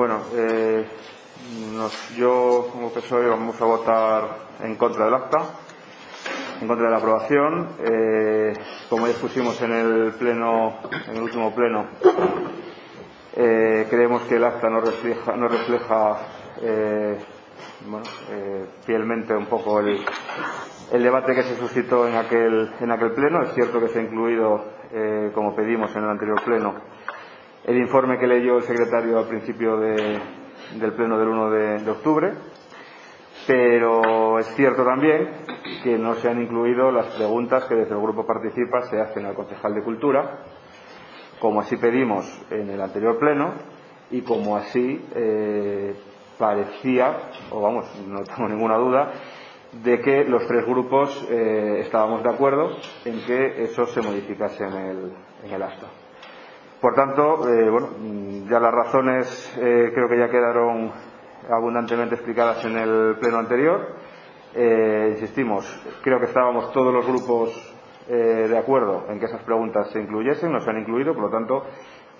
bueno, eh, yo como PSOE vamos a votar en contra del acta, en contra de la aprobación. Eh, como ya expusimos en el pleno, en el último pleno, eh, creemos que el acta no refleja, no refleja fielmente un poco el, el, debate que se suscitó en aquel, en aquel pleno. Es cierto que se ha incluido, como pedimos en el anterior pleno, el informe que leyó el secretario al principio del pleno del 1 de, octubre, pero es cierto también que no se han incluido las preguntas que desde el Grupo Participa se hacen al concejal de Cultura, como así pedimos en el anterior pleno y como así eh, parecía, o vamos, no tengo ninguna duda, de que los tres grupos eh, estábamos de acuerdo en que eso se modificase en el, en el. Por tanto, eh, bueno, ya las razones eh, creo que ya quedaron abundantemente explicadas en el pleno anterior. Eh, insistimos, creo que estábamos todos los grupos de acuerdo en que esas preguntas se incluyesen, no se han incluido, por lo tanto,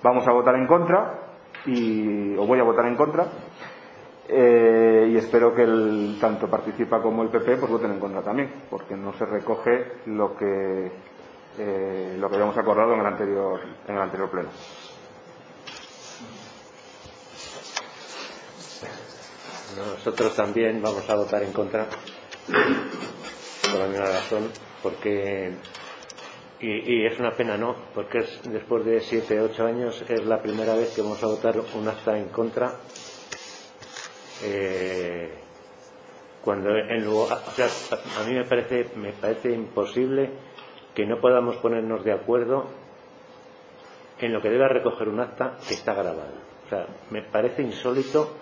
vamos a votar en contra, y, o voy a votar en contra, y espero que el, tanto Participa como el PP pues voten en contra también, porque no se recoge lo que eh, lo que habíamos acordado en el anterior, en el anterior pleno. Nosotros también vamos a votar en contra por la misma razón, porque y, es una pena, ¿no? Porque es, después de siete, ocho años es la primera vez que vamos a votar un acta en contra. Eh, cuando en lugar, a mí me parece me parece imposible que no podamos ponernos de acuerdo en lo que debe recoger un acta que está grabada. O sea, me parece insólito,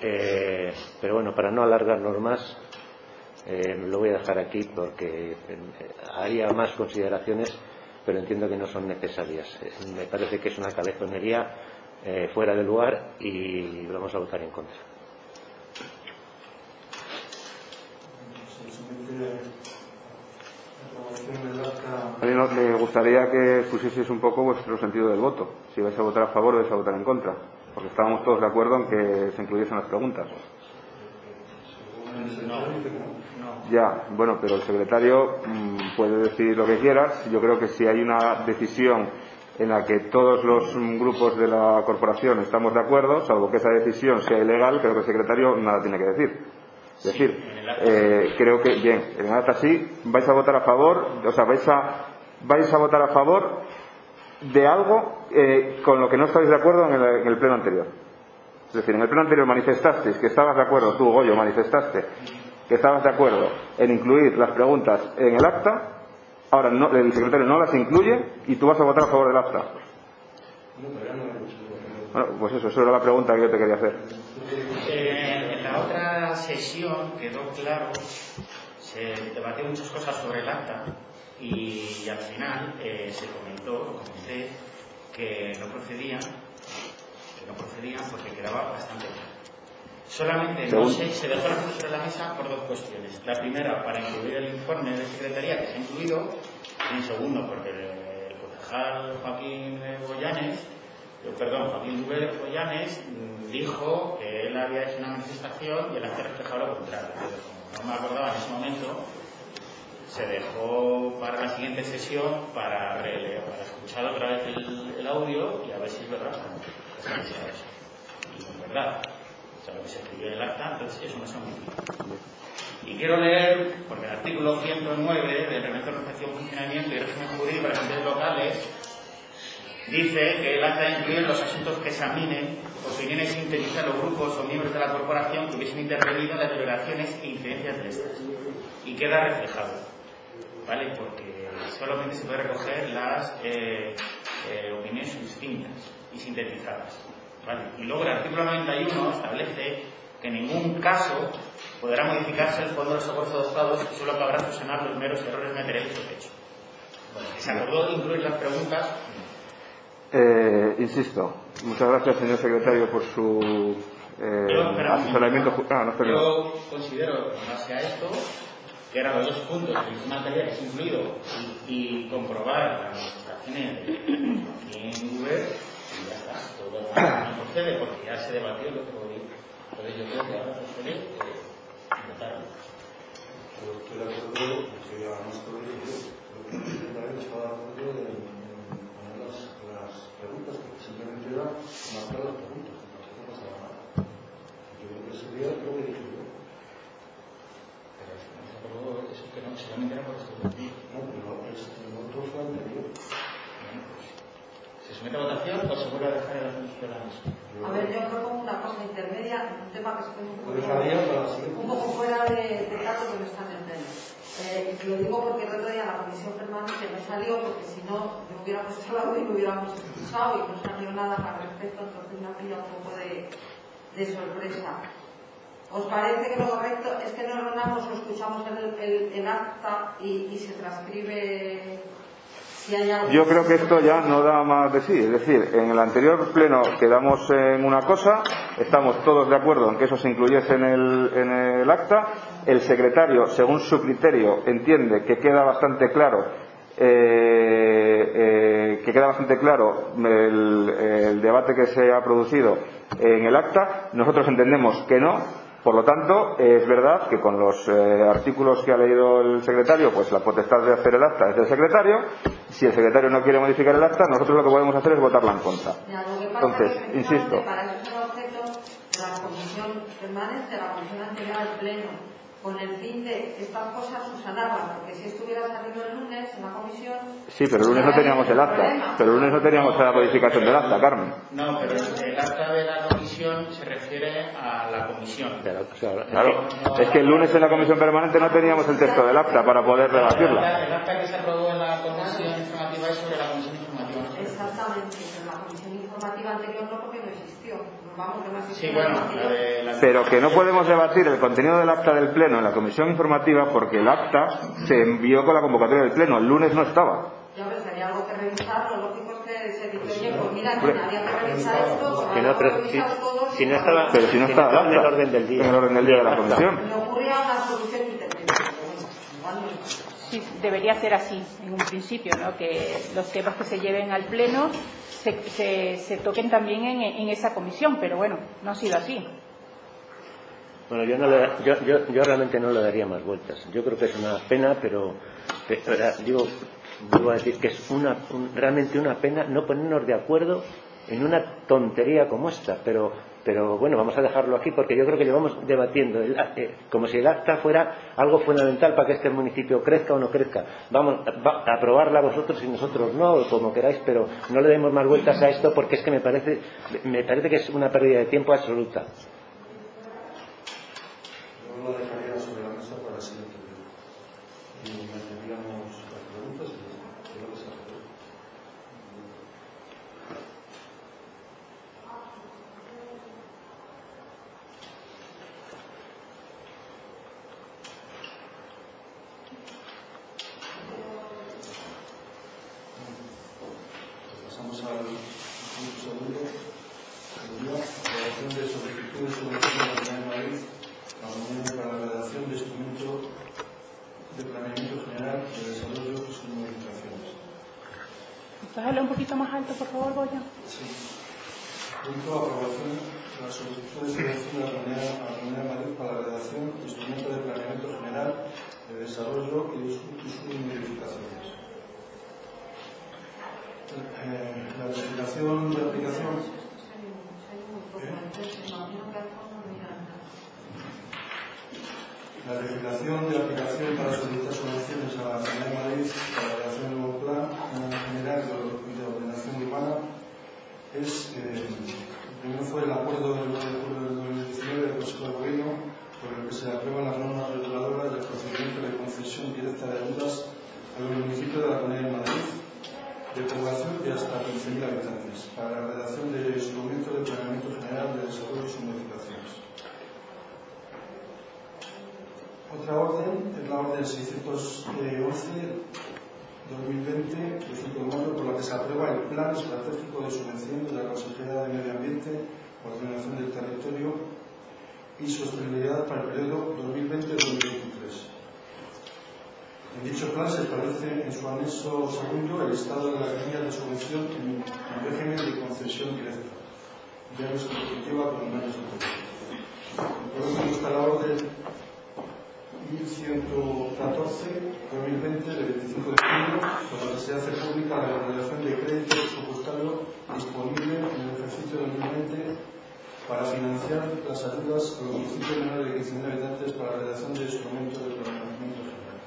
eh, pero bueno, para no alargarnos más, eh, lo voy a dejar aquí porque eh, haría más consideraciones, pero entiendo que no son necesarias. me parece que es una cabezonería fuera de lugar y vamos a votar en contra. A mí me gustaría que pusieseis un poco vuestro sentido del voto, si vais a votar a favor o vais a votar en contra, porque estábamos todos de acuerdo en que se incluyesen las preguntas. Ya, bueno, pero el secretario mm, puede decir lo que quieras. Yo creo que si hay una decisión en la que todos los grupos de la corporación estamos de acuerdo, salvo que esa decisión sea ilegal, creo que el secretario nada tiene que decir. Es decir, eh, creo que, bien, en el acta sí, vais a votar a favor, o sea, vais a, vais a votar a favor de algo eh, con lo que no estáis de acuerdo en el, en el, pleno anterior. Es decir, en el pleno anterior manifestasteis que estabas de acuerdo, tú, Goyo, manifestaste que estabas de acuerdo en incluir las preguntas en el acta, ahora no, el secretario no las incluye y tú vas a votar a favor del acta. Bueno, pues eso, eso era la pregunta que yo te quería hacer. Eh, en la otra sesión quedó claro, se debatió muchas cosas sobre el acta y, al final eh, se comentó, comenté, que no procedían, que no procedían porque quedaba bastante claro. Solamente no sé, se dejó la sobre la mesa por dos cuestiones. La primera, para incluir el informe de Secretaría, que se ha incluido, y en segundo, porque el concejal Joaquín Goyanes perdón, Joaquín Rubén Joyanes mm, dijo que él había hecho una manifestación y el acta reflejaba lo contrario. como no me acordaba en ese momento, se dejó para la siguiente sesión para, para escuchar otra vez el, audio y a ver si es verdad. Y es verdad. O sea, lo que se escribió en el acta, entonces eso no se Y quiero leer, porque el artículo 109 del Reglamento de Organización, Funcionamiento y Régimen Jurídico de las Locales dice que el acta incluye los asuntos que examinen opiniones sintetizar los grupos o miembros de la corporación que hubiesen intervenido en las deliberaciones e incidencias de estas. Y queda reflejado, ¿vale? Porque solamente se puede recoger las eh, eh, opiniones distintas y sintetizadas. ¿vale? Y luego el artículo 91 establece que en ningún caso podrá modificarse el fondo de los esfuerzos adoptados y solo cabrá fusionar los meros errores materiales o hecho. Bueno, se acordó incluir las preguntas. Eh, insisto, muchas gracias, señor secretario, por su eh, Yo, asesoramiento. Ah, no, yo considero, en base a esto, que eran los dos puntos anterior que es incluido y, y comprobar las de en Uber y ya está. Todo no procede porque ya se debatió el otro día. Entonces yo creo que ahora procede eh, votarlo. Estoy de acuerdo, porque ya hemos también estaba de acuerdo en las preguntas, porque simplemente era marcar las preguntas, no pasaba nada. Yo creo que ese día creo que dije yo. Pero no se aprobó eso que no, solamente era por esto. No, pero es, el otro fue anterior. Se somete a votación o se vuelve a dejar en las ciudadanos. Yo- A ver, yo propongo una cosa intermedia, un tema que estoy un poco, fuera de, de trato que no está en el pleno. Eh, lo digo porque el otro día la comisión permanente no salió, porque si no, me hubiéramos hablado y me hubiéramos expulsado y no salió nada al respecto, entonces me ha pillado un poco de, sorpresa. ¿Os parece que lo correcto es que no ordenamos o escuchamos el, el, acta y, se transcribe? Yo creo que esto ya no da más de sí. Es decir, en el anterior pleno quedamos en una cosa, estamos todos de acuerdo en que eso se incluyese en el, en el acta. El secretario, según su criterio, entiende que queda bastante claro. eh, eh, que queda bastante claro el, el debate que se ha producido en el acta. Nosotros entendemos que no, por lo tanto, es verdad que con los eh, artículos que ha leído el secretario, pues la potestad de hacer el acta es del secretario. Si el secretario no quiere modificar el acta, nosotros lo que podemos hacer es votarla en contra. Entonces, insisto, Para objeto la comisión permanente, la comisión anterior al pleno, con el fin de estas cosas subsanarlas, porque si estuviera saliendo el lunes en la comisión. sí, pero el lunes no teníamos el acta. Pero el lunes no teníamos la modificación del acta, Carmen. No, pero el acta de la comisión se refiere a la comisión. Pero, o sea, es Claro, es que el lunes en la comisión permanente no teníamos el texto del acta para poder El debatirla. acta, el acta que se aprobó en la comisión informativa es sobre la comisión informativa. Exactamente, pero la comisión informativa anterior no, porque Sí, bueno, la de la Pero que no podemos debatir el contenido del acta del pleno en la comisión informativa porque el acta se envió con la convocatoria del pleno. El lunes no estaba. Ya ves, sería algo que revisar, lo lógico es que se dice, oye, pues mira, que había que revisar esto, pues no, pero si, revisar todo, si no estaba, Pero si no si estaba el en el acta, orden del día. en el orden del día de la comisión. Ocurría una solución pero. Sí, debería ser así en un principio, ¿no? que los temas que se lleven al Pleno se, se, se toquen también en, esa comisión, pero bueno, no ha sido así. Bueno, yo, no le, yo, yo, yo realmente no le daría más vueltas. Yo creo que es una pena, pero, pero digo, vuelvo a decir que es una, un- realmente una pena no ponernos de acuerdo en una tontería como esta. Pero, pero bueno, vamos a dejarlo aquí porque yo creo que llevamos debatiendo el- eh, como si el acta fuera algo fundamental para que este municipio crezca o no crezca. Vamos va- a aprobarla vosotros y nosotros no, como queráis, pero no le demos más vueltas a esto porque es que me parece, me parece que es una pérdida de tiempo absoluta. Yo lo dejaría sobre la mesa para el siguiente pleno. Y meteríamos las preguntas y y lo que se hace. Pasamos al punto segundo. Sería aprobación de solicitudes sobre la Comunidad de Madrid a la Unión para la redacción de instrumento de planeamiento general de desarrollo y sus modificaciones. ¿Puedes hablar un poquito más alto, por favor, Goya? Sí. Punto aprobación de las solicitudes de selección de la Comunidad, la de Madrid para la redacción de instrumento de planeamiento general de desarrollo y de su- y sus modificaciones. Eh, la legislación de aplicación La legislación de aplicación para solicitar subvenciones a la Comunidad de Madrid para la redacción del nuevo plan eh, general de or- de ordenación urbana es, eh, primero fue el acuerdo del 9 de julio del 2019 del Consejo de Gobierno por el que se aprueban las normas reguladoras del procedimiento de concesión directa de ayudas a los municipios de la Comunidad de Madrid de población de hasta 15.000 habitantes para la redacción de instrumentos de planeamiento general de desarrollo y sus modificaciones. Otra orden es la orden 611 2020, de 5 de mayo, por la que se aprueba el Plan Estratégico de Subvención de la Consejería de Medio Ambiente, Ordenación del Territorio y Sostenibilidad para el periodo 2020-2023. En dicho plan se establece en su anexo segundo el estado de las líneas de subvención en, en régimen de concesión directa, ya competitiva con un año Por último está la orden 1114-2020 de 25 de junio, por la que se hace pública la regulación de crédito presupuestario disponible en el ejercicio 2020 para financiar las ayudas a los municipios menores de 15.000 habitantes para la redacción de instrumentos de planeamiento general.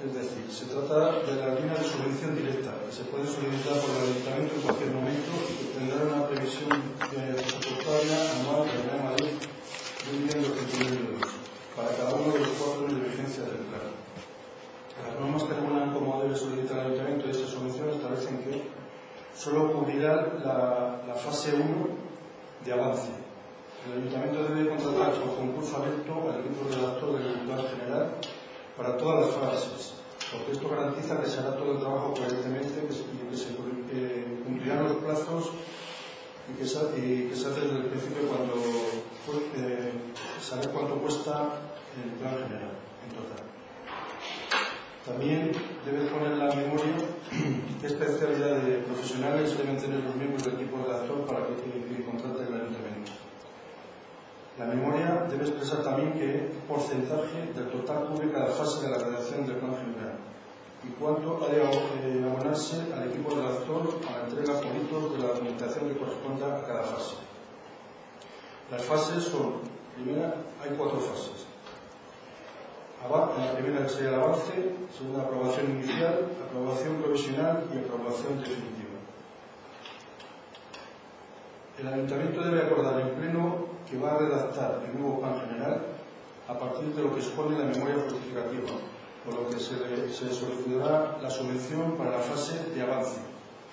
Es decir, se trata de la línea de subvención directa, que se puede solicitar por el Ayuntamiento en cualquier momento y que una previsión presupuestaria anual de la Madrid de un millón de euros para cada uno de los cuatro años de vigencia del plan. Las normas que regulan cómo debe solicitar el Ayuntamiento esta subvención establecen que solo cubrirá la, la fase 1 de avance. El Ayuntamiento debe contratar por concurso abierto al equipo redactor del plan general para todas las fases, porque esto garantiza que se hará todo el trabajo coherentemente y que se eh, cumplirán los plazos y que, se, y que se hace desde el principio cuando eh, saber cuánto cuesta el plan general. También debe poner en la memoria qué especialidad de profesionales deben tener los miembros del equipo redactor para que, que, que contrate el ayuntamiento. La memoria debe expresar también qué porcentaje del total cubre cada fase de la redacción del plan general y cuánto ha de abonarse al equipo redactor a la entrega hitos de la documentación que corresponda a cada fase. Las fases son, primera, hay cuatro fases. La primera sería el avance, segunda aprobación inicial, aprobación provisional y aprobación definitiva. El ayuntamiento debe acordar en pleno que va a redactar el nuevo plan general a partir de lo que expone la memoria justificativa, por lo que se, se solicitará la subvención para la fase de avance,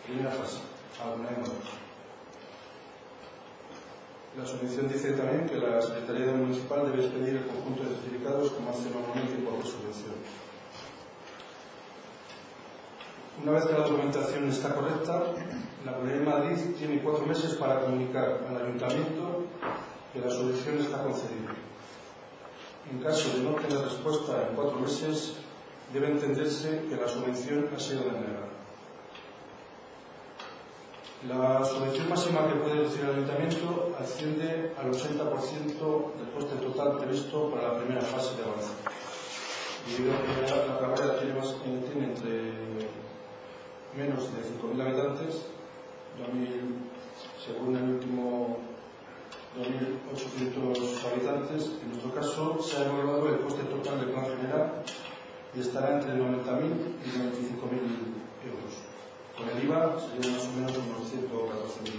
primera fase, alguna de la subvención dice también que la Secretaría Municipal debe expedir el conjunto de certificados como hace normalmente cualquier subvención. Una vez que la documentación está correcta, la Comunidad de Madrid tiene cuatro meses para comunicar al Ayuntamiento que la subvención está concedida. En caso de no tener respuesta en cuatro meses, debe entenderse que la subvención ha sido denegada. La subvención máxima que puede recibir el ayuntamiento asciende al 80% del coste total previsto para la primera fase de avance. Debido a que la carrera tiene, más, tiene entre menos de 5.000 habitantes, 2000, según el último 2.800 habitantes, en nuestro caso se ha evaluado el coste total del plan general y estará entre 90.000 y 95.000 euros. Con el IVA serían más o menos unos 114.000.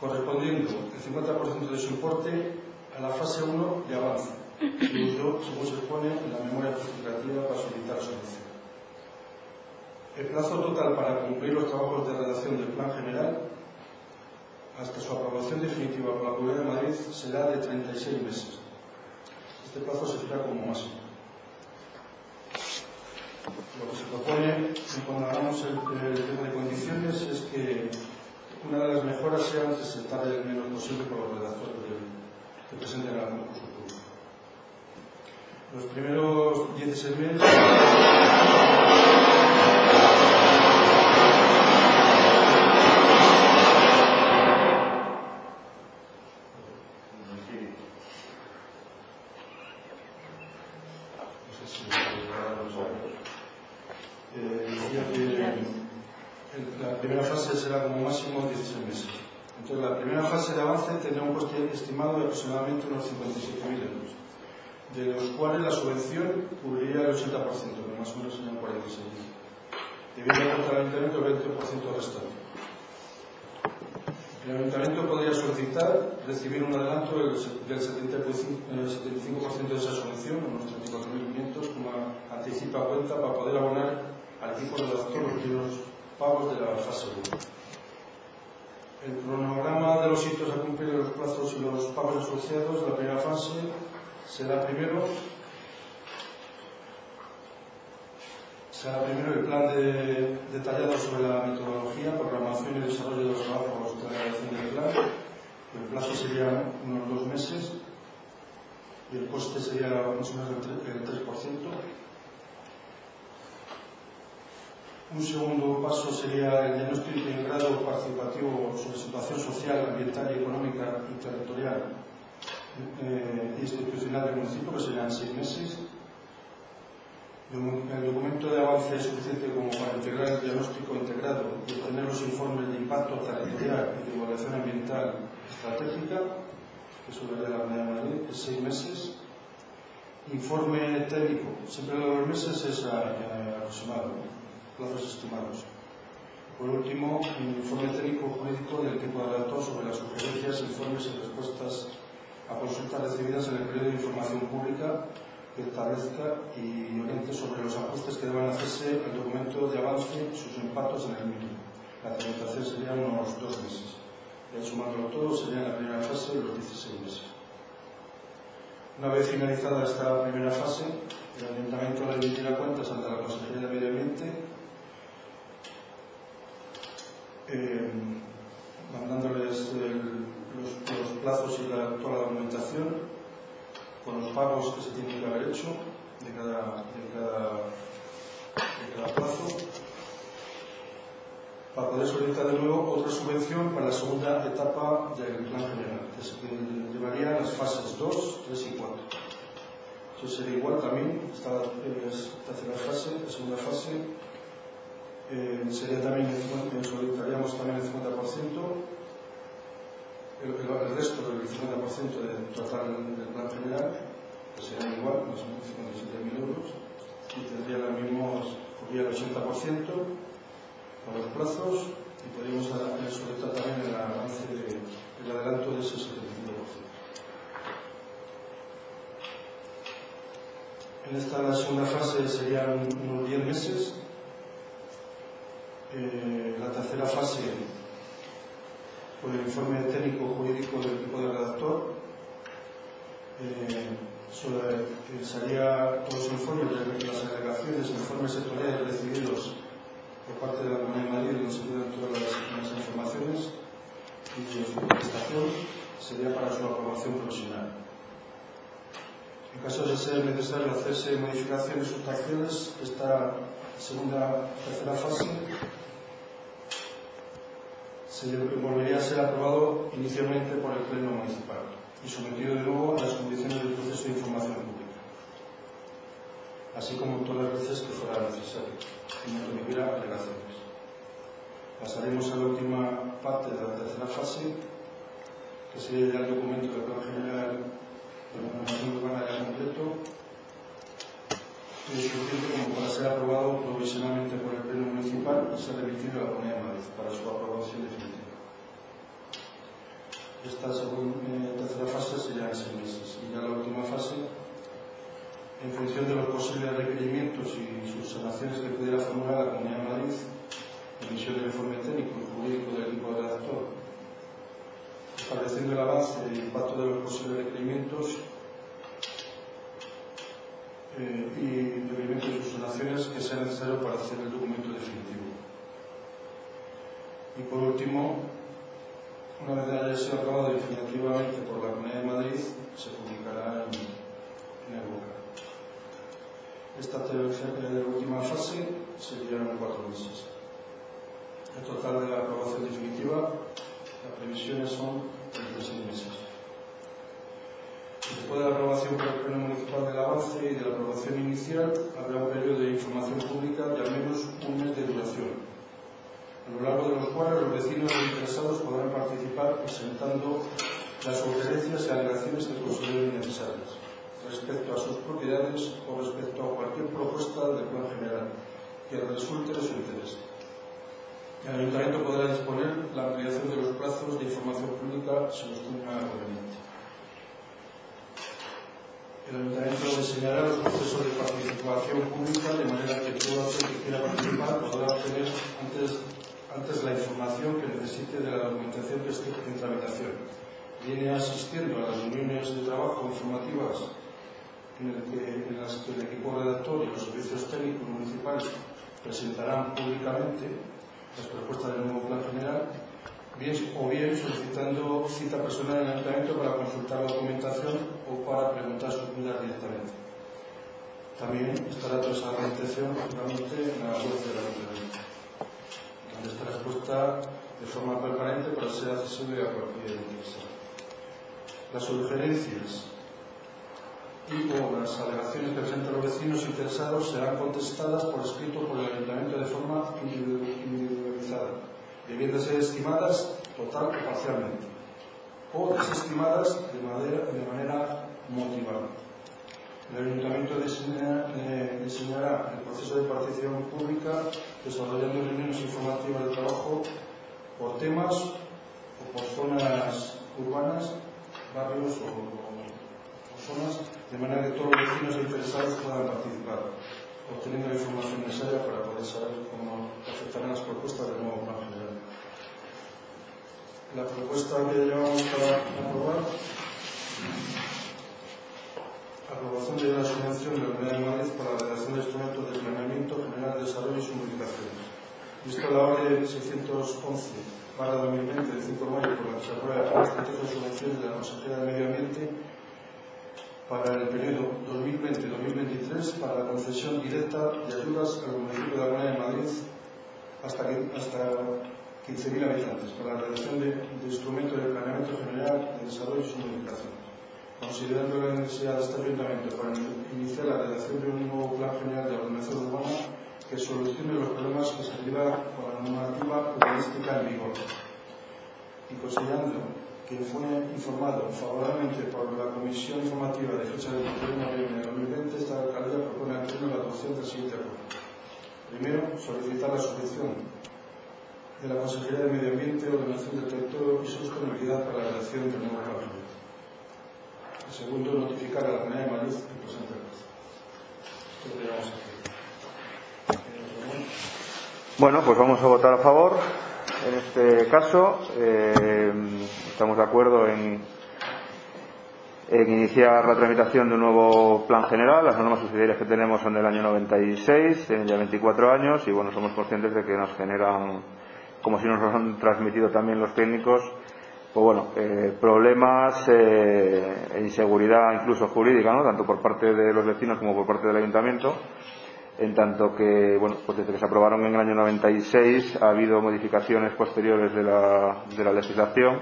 Correspondiendo el 50% de su importe a la fase 1 de avance, incluso según se pone en la memoria justificativa para solicitar solución. El plazo total para cumplir los trabajos de redacción del plan general hasta su aprobación definitiva por la Comunidad de Madrid será de 36 meses. Este plazo se fija como máximo. Lo que se propone si comparamos el, el tema de condiciones es que una de las mejoras sea presentar sentar el menos posible por los redactores que presenten la concurso público. Los primeros 16 meses recibir un adelanto del 75% eh, de esa solución, unos 34.500, como anticipa cuenta para poder abonar al equipo de los primeros pagos de la fase 1. El cronograma de los hitos a cumplir los plazos y los pagos asociados, la primera fase, será primero será primero el plan de, detallado sobre la metodología, programación y desarrollo de los trabajos de la realización del plan, El plazo sería unos dos meses y el coste sería mucho más del 3%. Un segundo paso sería el diagnóstico integrado participativo sobre situación social, ambiental y económica y territorial eh, institucional del municipio, que serían seis meses. El documento de avance es suficiente como para integrar el diagnóstico integrado y obtener los informes de impacto territorial y de evaluación ambiental estratégica, que sobre la Comunidad de Madrid, de seis meses. Informe técnico, siempre los meses es eh, aproximado, plazos estimados. Por último, un informe técnico jurídico del equipo de redactor sobre las sugerencias, informes y respuestas a consultas recibidas en el periodo de información pública que establezca y oriente sobre los ajustes que deban hacerse al documento de avance y sus impactos en el mismo. La tramitación sería unos dos meses e sumándolo todo sería la primera fase los 16 meses. Una vez finalizada esta primera fase, el Ayuntamiento le emitirá cuentas ante la Consejería de Medio Ambiente, eh, mandándoles el, los, los plazos y la, toda la documentación, con los pagos que se tienen que haber hecho de cada, de cada, de cada plazo, para poder solicitar de nuevo otra subvención para la segunda etapa del plan general, que se llevaría las fases 2, 3 y 4. Eso sería igual también, eh, esta tercera fase, la segunda fase, eh, sería también, eh, solicitaríamos también el 50%, el, el, el resto del 50% del total del plan general, que sería igual, más o menos 57.000 euros, y tendría el mismo, cubría el 80%, con los plazos y podríamos solicitar también el avance de, el adelanto de ese 75%. En esta segunda fase serían unos 10 meses. Eh, la tercera fase por el informe técnico jurídico del equipo de redactor. Eh, sobre, que salía todos los informes las agregaciones, informes sectoriales recibidos por parte de la Comunidad de Madrid, se quedan todas las, informaciones y su contestación sería para su aprobación profesional. En caso de ser necesario hacerse modificaciones o sustracciones, esta segunda, tercera fase se volvería a ser aprobado inicialmente por el Pleno Municipal y sometido de nuevo a las condiciones del proceso de información así como todas las veces que fuera necesario, y no tuviera alegaciones. Pasaremos a la última parte de la tercera fase, que sería ya el documento del Plan General de Ordenación Urbana ya completo, y suficiente como para ser aprobado provisionalmente por el Pleno Municipal y ser remitido a la Comunidad de Madrid para su aprobación definitiva. Esta segunda, eh, tercera fase sería en seis meses y ya la última fase en función de los posibles requerimientos y subsanaciones que pudiera formular la Comunidad de Madrid, emisión del informe técnico y jurídico del equipo de redactor, estableciendo el avance y el impacto de los posibles requerimientos eh, y requerimientos y subsanaciones que sea necesario para hacer el documento definitivo. Y por último, una vez haya sido aprobado definitivamente por la Comunidad de Madrid, se publicará en, en el BOCA. Esta última fase seguirán cuatro meses. El total de la aprobación definitiva, las previsiones son 36 meses. Después de la aprobación por el Pleno Municipal del Avance y de la aprobación inicial, habrá un periodo de información pública de al menos un mes de duración, a lo largo de los cuales los vecinos e interesados podrán participar presentando las sugerencias y alegaciones que consideren necesarias. Respecto a sus propiedades o respecto a cualquier propuesta del plan general, que resulte de su interés. El Ayuntamiento podrá disponer la ampliación de los plazos de información pública si los tenga conveniente. El Ayuntamiento diseñará los procesos de participación pública de manera que todo aquel que quiera participar podrá obtener antes, antes la información que necesite de la documentación que esté en tramitación. Viene asistiendo a las reuniones de trabajo informativas en el que, en las que el equipo redactor y los servicios técnicos municipales presentarán públicamente las propuestas del nuevo plan general bien, o bien solicitando cita personal en el ayuntamiento para consultar la documentación o para preguntar sus dudas directamente. También estará toda esa orientación realmente en la web del ayuntamiento, donde estará expuesta de forma permanente para ser accesible a cualquier interesado. Las sugerencias y o las alegaciones que presentan los vecinos interesados serán contestadas por escrito por el Ayuntamiento de forma individualizada, debiendo ser estimadas total o parcialmente, o desestimadas de manera, de manera motivada. El Ayuntamiento diseñará, eh, diseñará el proceso de participación pública desarrollando reuniones informativas de trabajo por temas o por zonas urbanas, barrios o, o, o zonas de manera que todos os vecinos interesados puedan participar, obteniendo a información necesaria para poder saber cómo afectarán las propuestas del nuevo plan general. La propuesta que llevamos para aprobar aprobación de la subvención de la Comunidad de Madrid para la redacción de instrumentos de planeamiento general de desarrollo y su Vista Visto la orden 611 para 2020 de 5 de mayo por la que se aprueba la estrategia de subvenciones de la Consejería de Medio Ambiente para el periodo 2020-2023 para la concesión directa de ayudas al municipio de Comunidad de Madrid hasta, hasta 15.000 habitantes para la redacción de, de instrumentos de planeamiento general de desarrollo y su. Considerando la necesidad de este ayuntamiento para iniciar la redacción de un nuevo plan general de ordenación urbana que solucione los problemas que se derivan por la normativa urbanística en vigor. Y considerando que fue informado favorablemente por la Comisión Informativa de fecha del 21 de noviembre de 2020, esta alcaldía propone al Pleno la adopción del siguiente acuerdo. Primero, solicitar la subvención de la Consejería de Medio Ambiente, Ordenación del Territorio y Sostenibilidad para la redacción del nuevo El segundo, notificar a la Comunidad de Madrid el presente plazo. Esto lo llevamos aquí. Bueno, pues vamos a votar a favor. En este caso, eh, estamos de acuerdo en, iniciar la tramitación de un nuevo plan general. Las normas subsidiarias que tenemos son del año 96, tienen ya 24 años y bueno, somos conscientes de que nos generan, como si nos lo han transmitido también los técnicos, pues bueno, eh, problemas eh, e inseguridad incluso jurídica, ¿no? tanto por parte de los vecinos como por parte del ayuntamiento en tanto que, bueno, pues desde que se aprobaron en el año 96 ha habido modificaciones posteriores de la, de la legislación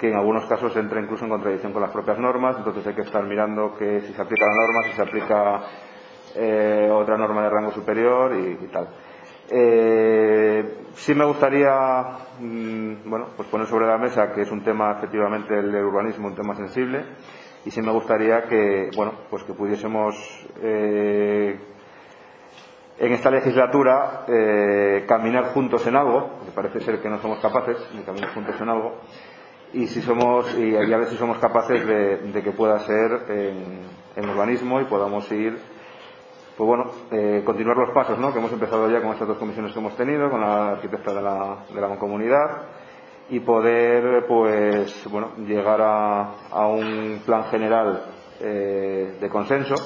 que en algunos casos entra incluso en contradicción con las propias normas, entonces hay que estar mirando que si se aplica la norma, si se aplica eh, otra norma de rango superior y, tal. Eh, sí me gustaría mmm, bueno, pues poner sobre la mesa que es un tema efectivamente el urbanismo, un tema sensible, y sí me gustaría que, bueno, pues que pudiésemos eh, en esta legislatura caminar juntos en algo, porque parece ser que no somos capaces de caminar juntos en algo, y si somos y, a ver si somos capaces de, de que pueda ser en, urbanismo y podamos ir pues bueno eh, continuar los pasos ¿no? que hemos empezado ya con estas dos comisiones que hemos tenido con la arquitecta de la, de la comunidad y poder pues bueno llegar a, a un plan general eh, de consenso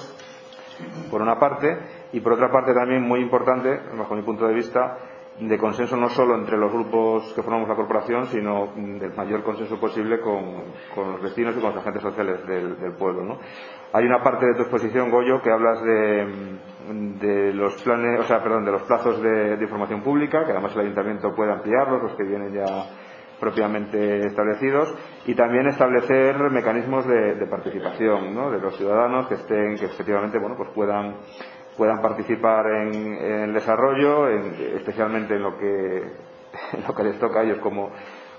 por una parte y por otra parte también muy importante bajo mi punto de vista de consenso no solo entre los grupos que formamos la corporación, sino del mayor consenso posible con, con los vecinos y con los agentes sociales del, pueblo. ¿no? Hay una parte de tu exposición, Goyo, que hablas de, de los planes, o sea, perdón, de los plazos de, de, información pública, que además el ayuntamiento puede ampliarlos, los que vienen ya propiamente establecidos, y también establecer mecanismos de, de participación ¿no? de los ciudadanos que estén, que efectivamente, bueno, pues puedan puedan participar en, el desarrollo, en, especialmente en lo que en lo que les toca a ellos como,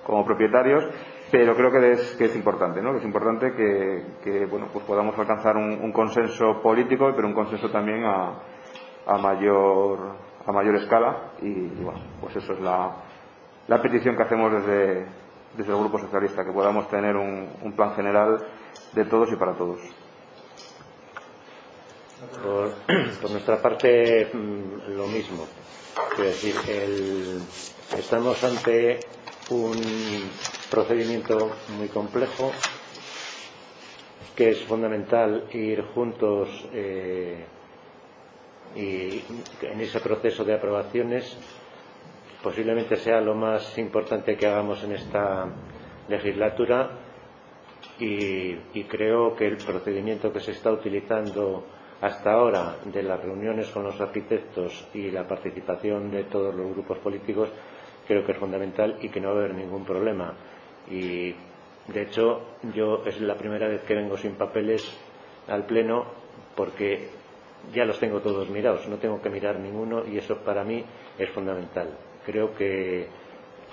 como propietarios, pero creo que es, que es importante, ¿no? que es importante que, que bueno, pues podamos alcanzar un, consenso político, pero un consenso también a, a, mayor, a mayor escala y, bueno, pues eso es la, la petición que hacemos desde, desde el Grupo Socialista, que podamos tener un plan general de todos y para todos. Por, nuestra parte, mm, lo mismo. Quiero decir, el, estamos ante un procedimiento muy complejo que es fundamental ir juntos eh, y en ese proceso de aprobaciones posiblemente sea lo más importante que hagamos en esta legislatura y creo que el procedimiento que se está utilizando hasta ahora de las reuniones con los arquitectos y la participación de todos los grupos políticos creo que es fundamental y que no va a haber ningún problema. Y de hecho, yo es la primera vez que vengo sin papeles al Pleno porque ya los tengo todos mirados, no tengo que mirar ninguno y eso para mí es fundamental. Creo que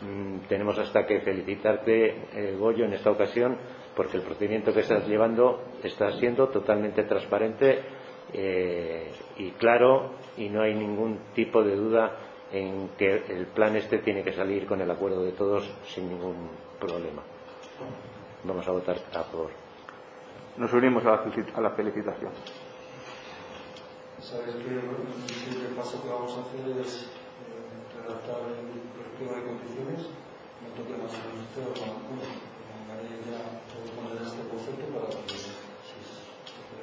mmm, tenemos hasta que felicitarte, eh, Goyo, en esta ocasión porque el procedimiento que estás llevando está siendo totalmente transparente eh, y claro y no hay ningún tipo de duda en que el plan este tiene que salir con el acuerdo de todos sin ningún problema. Vamos a votar a favor. Nos unimos a la, a la felicitación. Sabes que el siguiente paso que vamos a hacer es eh, redactar el proyecto de condiciones, no toque más a usted o con pongaré ya todo poner este concepto para que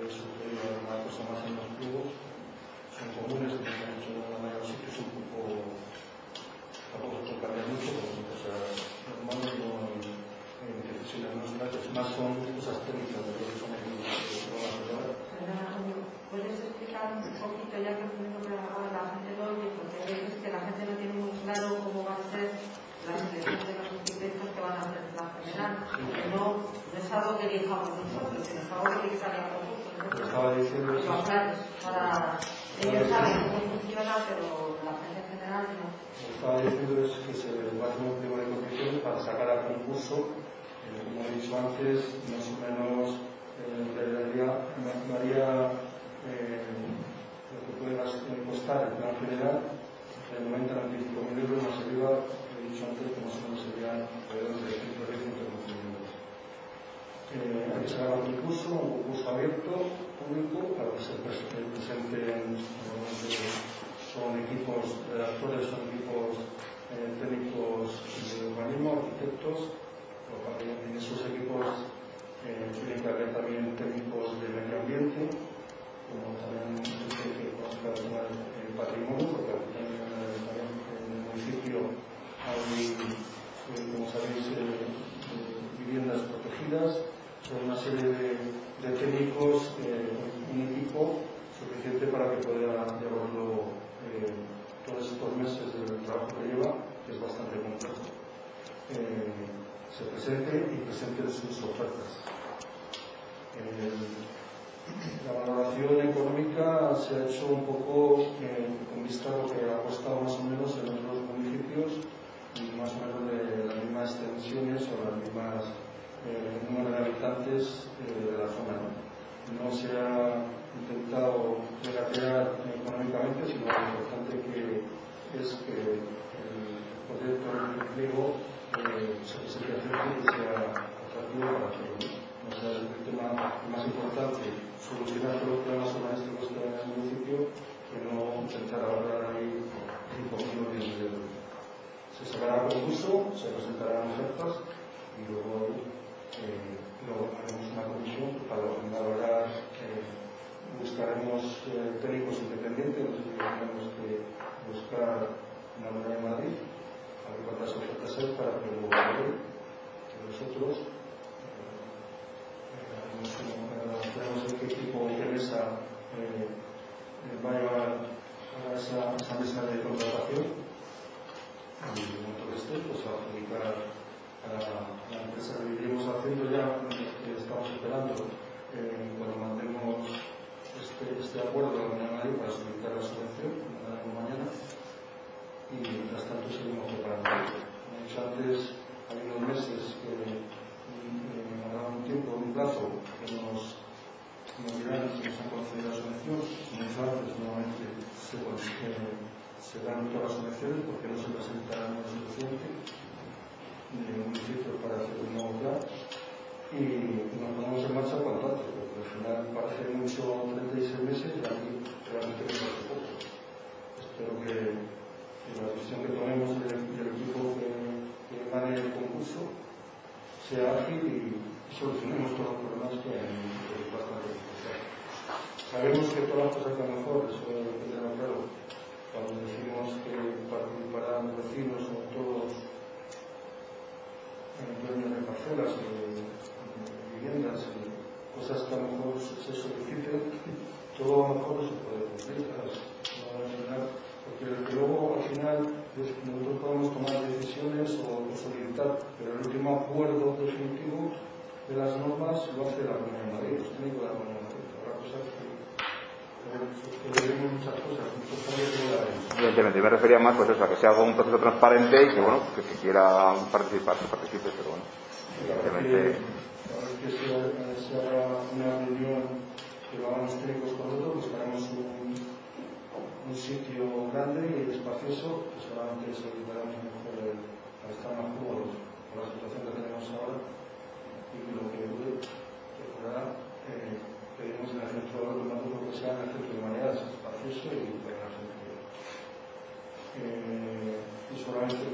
sugerir alguna cosa más en los pliegos, son comunes, que se han hecho de una manera sitios un poco, tampoco se puede cambiar mucho, son cosas normales, no hay decisiones nuestras, más son cosas técnicas de lo que son. ¿Puedes explicar un poquito, ya que entiendo que la gente no oye, porque veces que la gente no tiene muy claro cómo va a ser la selección de los arquitectos que van a hacer plan general? Que no, no es algo que elijamos nosotros, sino es algo que concurso. Estaba diciendo eso. Para, ellos saben cómo funciona, pero la gente en general no. Lo que estaba diciendo es que se va a hacer un pliego de condiciones para sacar a concurso, eh, como he dicho antes, más o menos eh, María eh, lo que puede costar el plan general, de 90 a 95 mil euros más arriba, he dicho antes que más o menos serían alrededor de 110 mil euros. Eh, hay que un concurso, un concurso abierto, público, para que se presenten, son equipos redactores, son equipos eh, técnicos de urbanismo, arquitectos, en esos equipos eh, tienen que haber también técnicos de medio ambiente, como también que conozca el patrimonio, porque también en el municipio hay, como sabéis, eh, viviendas protegidas, una serie de, técnicos, eh, un equipo suficiente para que pueda llevarlo eh, todos estos meses del trabajo que lleva, que es bastante complejo. Eh, se presente y presente sus ofertas. La valoración económica se ha hecho un poco eh, con vista a lo que ha costado más o menos en otros municipios y más o menos de las mismas extensiones o las mismas eh, número de habitantes eh, de la zona. No se ha intentado regatear económicamente, sino lo importante que es que el proyecto de pliego eh, se presente y sea atractivo para todos. O sea, el tema más importante solucionar los problemas urbanísticos que hay en el municipio que no intentar ahorrar ahí 5.000 millones de euros. Se sacará concurso, se presentarán ofertas y luego lo haremos una comisión para valorar, eh, buscaremos eh, técnicos independientes, no sé si tenemos que buscar una unidad de Madrid, a ver cuántas ofertas hay para que lo que nosotros Sabemos que todas las cosas están mejor evidentemente. Me refería más pues eso, a que sea un proceso transparente y que, bueno, que si quiera participar, que participe, pero bueno, evidentemente Christ.